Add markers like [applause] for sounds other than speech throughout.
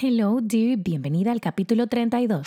Hello, dear, bienvenida al capítulo 32.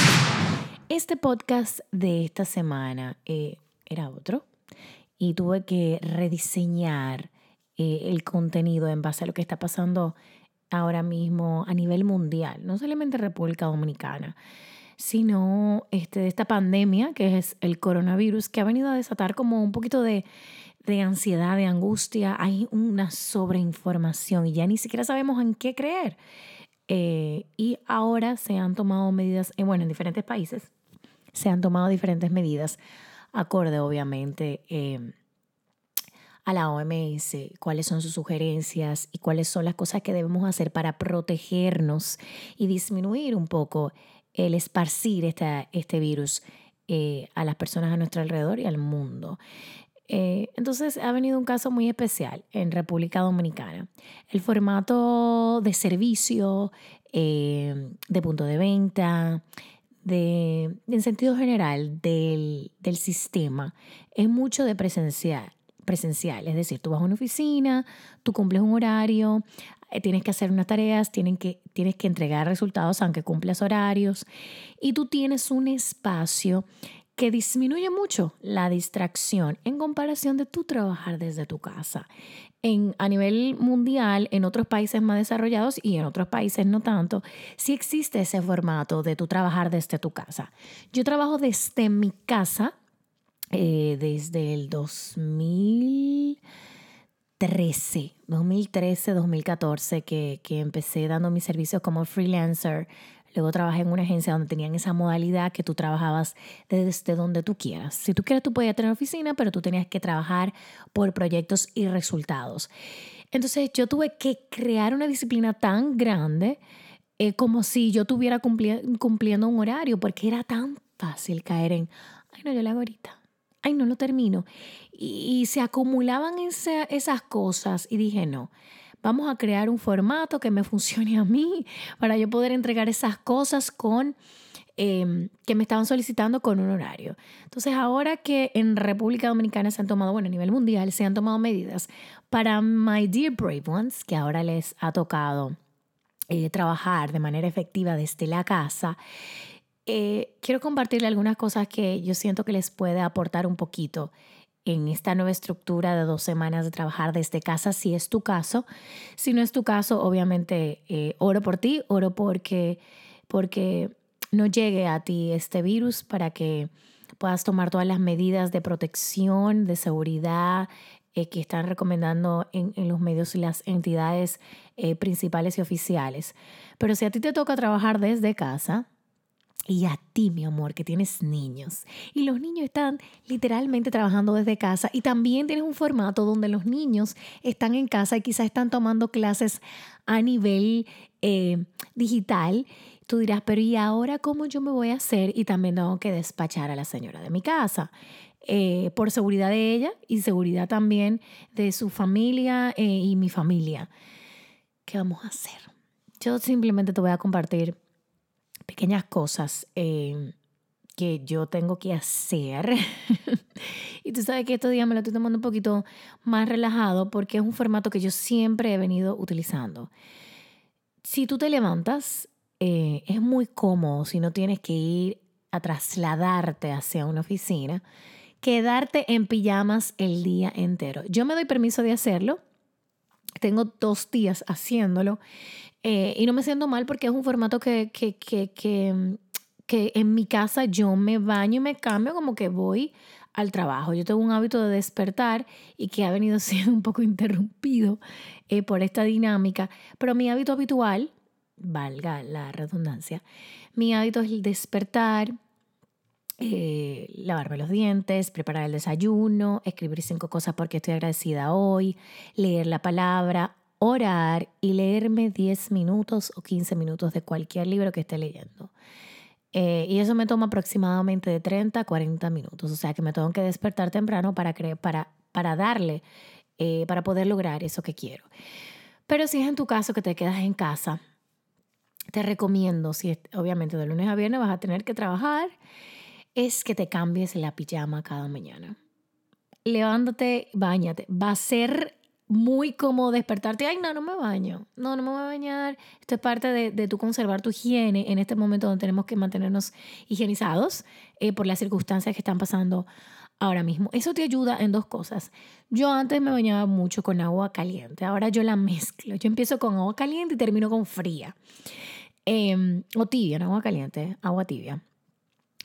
Este podcast de esta semana eh, era otro y tuve que rediseñar eh, el contenido en base a lo que está pasando ahora mismo a nivel mundial, no solamente República Dominicana, sino este, de esta pandemia que es el coronavirus, que ha venido a desatar como un poquito de, ansiedad, de angustia, hay una sobreinformación y ya ni siquiera sabemos en qué creer. Eh, y ahora se han tomado medidas, bueno, en diferentes países, se han tomado diferentes medidas, acorde obviamente em, a la OMS, cuáles son sus sugerencias y cuáles son las cosas que debemos hacer para protegernos y disminuir un poco el esparcir esta, este virus eh, a las personas a nuestro alrededor y al mundo. Eh, entonces ha venido un caso muy especial en República Dominicana. El formato de servicio, eh, de punto de venta, en sentido general del, del, sistema es mucho de presencial, presencial. Es decir, tú vas a una oficina, tú cumples un horario, eh, tienes que hacer unas tareas, tienes que, tienes que entregar resultados aunque cumplas horarios y tú tienes un espacio que disminuye mucho la distracción en comparación de tú trabajar desde tu casa en, a nivel mundial, en otros países más desarrollados y en otros países no tanto, sí existe ese formato de tú trabajar desde tu casa. Yo trabajo desde mi casa eh, desde el 2013, 2013, 2014, que, que empecé dando mis servicios como freelancer Luego trabajé en una agencia donde tenían esa modalidad que tú trabajabas desde donde tú quieras. Si tú quieres, tú podías tener oficina, pero tú tenías que trabajar por proyectos y resultados. Entonces yo tuve que crear una disciplina tan grande eh, como si yo estuviera cumpliendo un horario, porque era tan fácil caer en, ay no, yo lo hago ahorita, ay no lo termino. Y, se acumulaban esas cosas y dije, no, vamos a crear un formato que me funcione a mí para yo poder entregar esas cosas con... Em, que me estaban solicitando con un horario. Entonces, ahora que en República Dominicana se han tomado, bueno, a nivel mundial se han tomado medidas para My Dear Brave Ones, que ahora les ha tocado eh, trabajar de manera efectiva desde la casa, eh, quiero compartirle algunas cosas que yo siento que les puede aportar un poquito en esta nueva estructura de dos semanas de trabajar desde casa, si es tu caso. Si no es tu caso, obviamente eh, oro por ti, oro porque, porque no llegue a ti este virus para que puedas tomar todas las medidas de protección, de seguridad eh, que están recomendando en, los medios y las entidades eh, principales y oficiales. Pero si a ti te toca trabajar desde casa, y a ti, mi amor, que tienes niños. Y los niños están literalmente trabajando desde casa y también tienes un formato donde los niños están en casa y quizás están tomando clases a nivel eh, digital. Tú dirás, pero ¿y ahora cómo yo me voy a hacer? Y también tengo que despachar a la señora de mi casa. Eh, por seguridad de ella y seguridad también de su familia eh, y mi familia. ¿Qué vamos a hacer? Yo simplemente te voy a compartir pequeñas cosas eh, que yo tengo que hacer. [laughs] y tú sabes que estos días me lo estoy tomando un poquito más relajado porque es un formato que yo siempre he venido utilizando. Si tú te levantas, eh, es muy cómodo si no tienes que ir a trasladarte hacia una oficina, quedarte en pijamas el día entero. Yo me doy permiso de hacerlo. Tengo dos días haciéndolo eh, y no me siento mal porque es un formato que, que, que, que, que en mi casa yo me baño y me cambio como que voy al trabajo. Yo tengo un hábito de despertar y que ha venido [laughs] siendo un poco interrumpido eh, por esta dinámica, pero mi hábito habitual, valga la redundancia, mi hábito es el despertar, eh, lavarme los dientes, preparar el desayuno, escribir cinco cosas porque estoy agradecida hoy, leer la palabra, orar y leerme 10 minutos o 15 minutos de cualquier libro que esté leyendo. Eh, y eso me toma aproximadamente de 30 a 40 minutos. O sea que me tengo que despertar temprano para, para, para darle, eh, para poder lograr eso que quiero. Pero si es en tu caso que te quedas en casa, te recomiendo, si obviamente de lunes a viernes vas a tener que trabajar, es que te cambies la pijama cada mañana. Levántate, bañate. Va a ser muy cómodo despertarte. Ay, no, no me baño. No, no me voy a bañar. Esto es parte de, de tu conservar tu higiene en este momento donde tenemos que mantenernos higienizados eh, por las circunstancias que están pasando ahora mismo. Eso te ayuda en dos cosas. Yo antes me bañaba mucho con agua caliente. Ahora yo la mezclo. Yo empiezo con agua caliente y termino con fría. Em, o tibia, no agua caliente, agua tibia.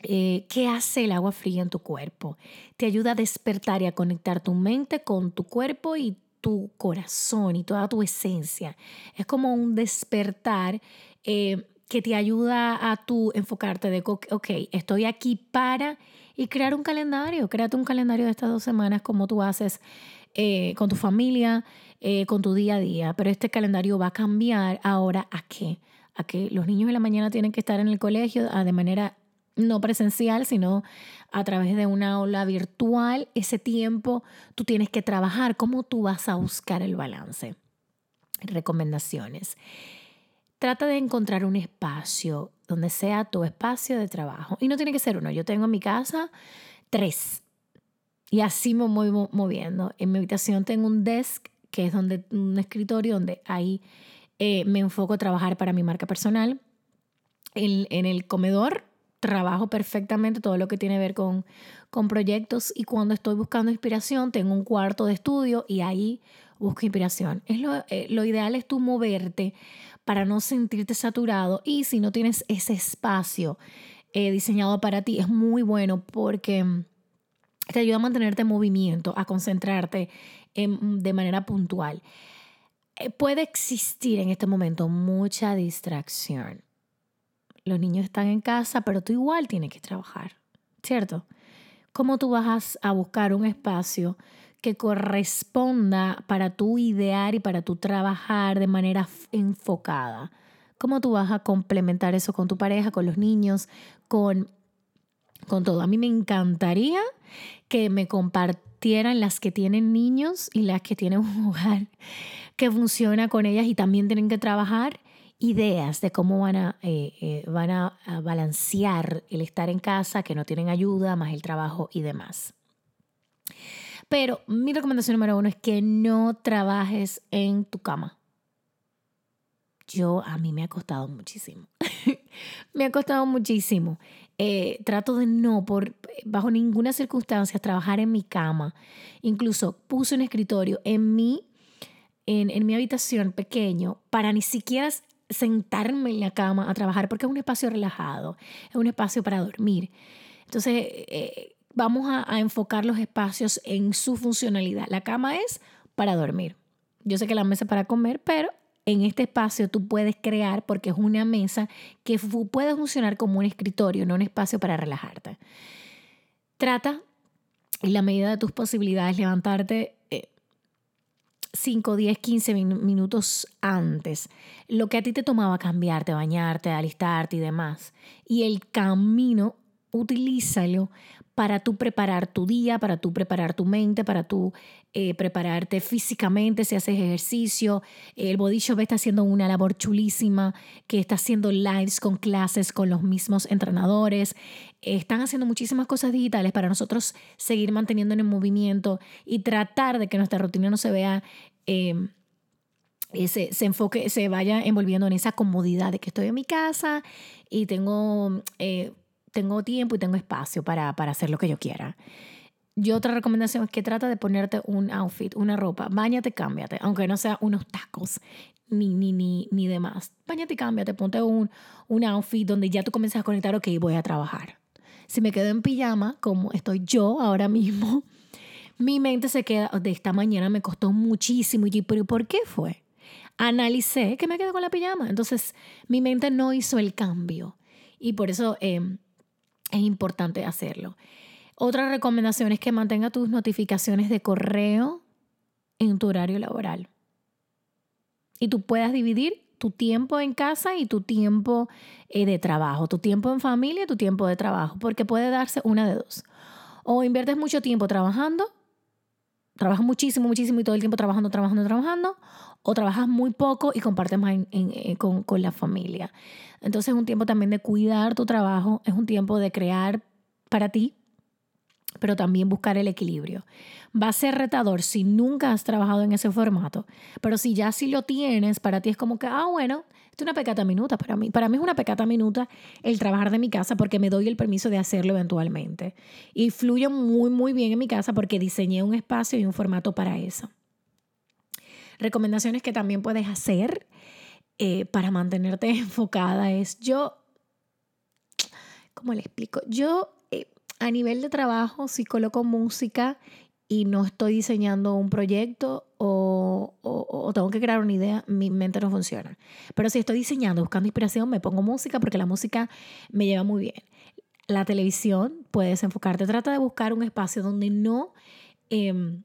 Eh, ¿Qué hace el agua fría en tu cuerpo? Te ayuda a despertar y a conectar tu mente con tu cuerpo y tu corazón y toda tu esencia. Es como un despertar eh, que te ayuda a tu enfocarte de, ok, estoy aquí para y crear un calendario. Créate un calendario de estas dos semanas como tú haces eh, con tu familia, eh, con tu día a día. Pero este calendario va a cambiar ahora a qué? A que los niños de la mañana tienen que estar en el colegio ah, de manera no presencial, sino a través de una aula virtual, ese tiempo tú tienes que trabajar. ¿Cómo tú vas a buscar el balance? Recomendaciones. Trata de encontrar un espacio donde sea tu espacio de trabajo. Y no tiene que ser uno. Yo tengo en mi casa tres. Y así me voy moviendo. En mi habitación tengo un desk, que es donde, un escritorio donde ahí eh, me enfoco a trabajar para mi marca personal. En el comedor trabajo perfectamente todo lo que tiene que ver con, con proyectos y cuando estoy buscando inspiración tengo un cuarto de estudio y ahí busco inspiración. Es lo, eh, lo ideal es tú moverte para no sentirte saturado y si no tienes ese espacio eh, diseñado para ti es muy bueno porque te ayuda a mantenerte en movimiento, a concentrarte de manera puntual. Eh, puede existir en este momento mucha distracción los niños están en casa, pero tú igual tienes que trabajar, ¿cierto? ¿Cómo tú vas a buscar un espacio que corresponda para tu idear y para tu trabajar de manera enfocada? ¿Cómo tú vas a complementar eso con tu pareja, con los niños, con, con todo? A mí me encantaría que me compartieran las que tienen niños y las que tienen un [laughs] hogar que funciona con ellas y también tienen que trabajar ideas de cómo van a, eh, eh, van a, balancear el estar en casa, que no tienen ayuda, más el trabajo y demás. Pero mi recomendación número uno es que no trabajes en tu cama. Yo, a mí me ha costado muchísimo. [laughs] me ha costado muchísimo. Eh, trato de no, por, bajo ninguna circunstancia, trabajar en mi cama. Incluso puse un escritorio en mi, en, en mi habitación pequeño para ni siquiera sentarme en la cama a trabajar porque es un espacio relajado, es un espacio para dormir. Entonces, eh, vamos a, enfocar los espacios en su funcionalidad. La cama es para dormir. Yo sé que la mesa es para comer, pero en este espacio tú puedes crear porque es una mesa que puede funcionar como un escritorio, no un espacio para relajarte. Trata, en la medida de tus posibilidades, levantarte 5, 10, 15 minutos antes, lo que a ti te tomaba cambiarte, bañarte, alistarte y demás. Y el camino, utilízalo para tú preparar tu día, para tú preparar tu mente, para tú eh, prepararte físicamente, si haces ejercicio. El Body Shop está haciendo una labor chulísima, que está haciendo lives con clases con los mismos entrenadores. Están haciendo muchísimas cosas digitales para nosotros seguir manteniendo en movimiento y tratar de que nuestra rutina no se vea... Eh, se, se, enfoque, se vaya envolviendo en esa comodidad de que estoy en mi casa y tengo eh, tengo tiempo y tengo espacio para, hacer lo que yo quiera. Y otra recomendación es que trata de ponerte un outfit, una ropa. Báñate, cámbiate, aunque no sea unos tacos ni, ni, ni, ni demás. Báñate y cámbiate, ponte un, un outfit donde ya tú comienzas a conectar, ok, voy a trabajar. Si me quedo en pijama, como estoy yo ahora mismo, [laughs] mi mente se queda, de esta mañana me costó muchísimo. Y pero ¿por qué fue? Analicé que me quedo con la pijama. Entonces, mi mente no hizo el cambio. Y por eso em, es importante hacerlo. Otra recomendación es que mantenga tus notificaciones de correo en tu horario laboral. y tú puedas dividir tu tiempo en casa y tu tiempo eh, de trabajo, tu tiempo en familia y tu tiempo de trabajo, porque puede darse una de dos. O inviertes mucho tiempo trabajando, trabajas muchísimo, muchísimo y todo el tiempo trabajando, trabajando, trabajando, o trabajas muy poco y compartes más eh, con, con la familia. Entonces es un tiempo también de cuidar tu trabajo, es un tiempo de crear para ti, pero también buscar el equilibrio. Va a ser retador si nunca has trabajado en ese formato, pero si ya sí lo tienes, para ti es como que, ah, bueno, es una pecata minuta para mí. Para mí es una pecata minuta el trabajar de mi casa porque me doy el permiso de hacerlo eventualmente. Y fluyo muy, muy bien en mi casa porque diseñé un espacio y un formato para eso. Recomendaciones que también puedes hacer eh, para mantenerte [laughs] enfocada es yo, ¿cómo le explico? Yo a nivel de trabajo, si coloco música y no estoy diseñando un proyecto o, tengo que crear una idea, mi mente no funciona. Pero si estoy diseñando, buscando inspiración, me pongo música porque la música me lleva muy bien. La televisión, puedes enfocarte, trata de buscar un espacio donde no eh,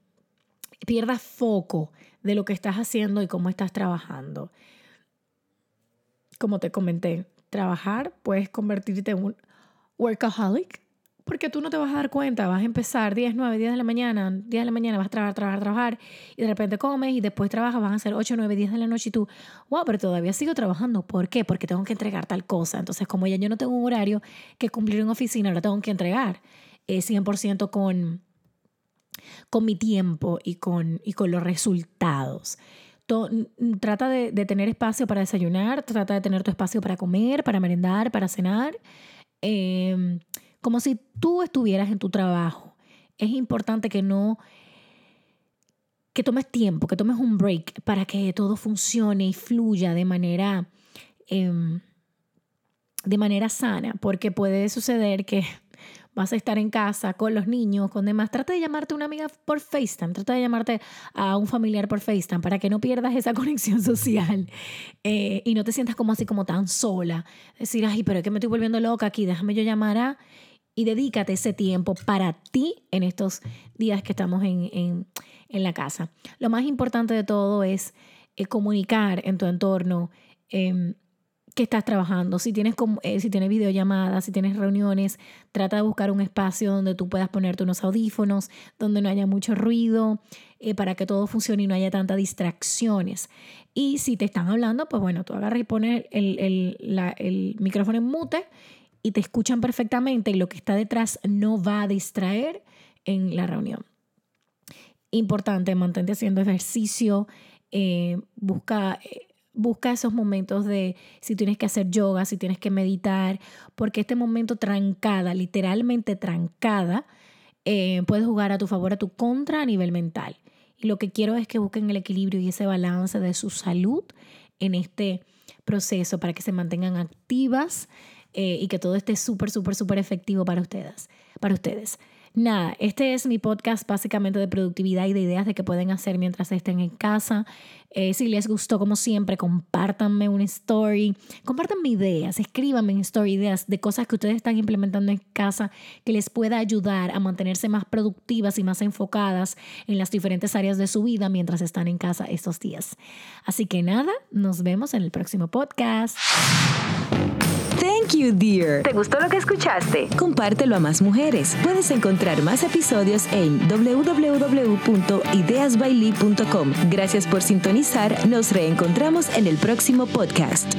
pierdas foco de lo que estás haciendo y cómo estás trabajando. Como te comenté, trabajar puedes convertirte en un workaholic porque tú no te vas a dar cuenta, vas a empezar 10, 9, 10 de la mañana, 10 de la mañana vas a trabajar, trabajar, trabajar y de repente comes y después trabajas, van a ser 8, 9, 10 de la noche y tú, wow, pero todavía sigo trabajando. ¿Por qué? Porque tengo que entregar tal cosa. Entonces, como ya yo no tengo un horario que cumplir en oficina, ahora tengo que entregar eh, 100% con, con mi tiempo y con, y con los resultados. trata de, tener espacio para desayunar, trata de tener tu espacio para comer, para merendar, para cenar. Eh, como si tú estuvieras en tu trabajo. Es importante que no que tomes tiempo, que tomes un break para que todo funcione y fluya de manera em, de manera sana, porque puede suceder que vas a estar en casa con los niños, con demás. Trata de llamarte a una amiga por FaceTime, trata de llamarte a un familiar por FaceTime para que no pierdas esa [laughs] conexión social eh, y no te sientas como así como tan sola. Decir, ay, pero es que me estoy volviendo loca aquí, déjame yo llamar a y dedícate ese tiempo para ti en estos días que estamos en, la casa. Lo más importante de todo es eh, comunicar en tu entorno eh, que estás trabajando. Si tienes, eh, si tienes videollamadas, si tienes reuniones, trata de buscar un espacio donde tú puedas ponerte unos audífonos, donde no haya mucho ruido, eh, para que todo funcione y no haya tantas distracciones. Y si te están hablando, pues bueno, tú agarras y pones el, el, el micrófono en mute y te escuchan perfectamente y lo que está detrás no va a distraer en la reunión. Importante, mantente haciendo ejercicio, eh, busca, eh, busca esos momentos de si tienes que hacer yoga, si tienes que meditar, porque este momento trancada, literalmente trancada, eh, puede jugar a tu favor, a tu contra a nivel mental. Y lo que quiero es que busquen el equilibrio y ese balance de su salud en este proceso para que se mantengan activas eh, y que todo esté súper, súper, súper efectivo para ustedes. Para ustedes. Nada, este es mi podcast básicamente de productividad y de ideas de qué pueden hacer mientras estén en casa. Eh, si les gustó, como siempre, compártanme una story, compártanme ideas, escríbanme en story ideas de cosas que ustedes están implementando en casa que les pueda ayudar a mantenerse más productivas y más enfocadas en las diferentes áreas de su vida mientras están en casa estos días. Así que nada, nos vemos en el próximo podcast. Thank you, dear. ¿Te gustó lo que escuchaste? Compártelo a más mujeres. Puedes encontrar más episodios en www.ideasbailey.com. Gracias por sintonizar. Nos reencontramos en el próximo podcast.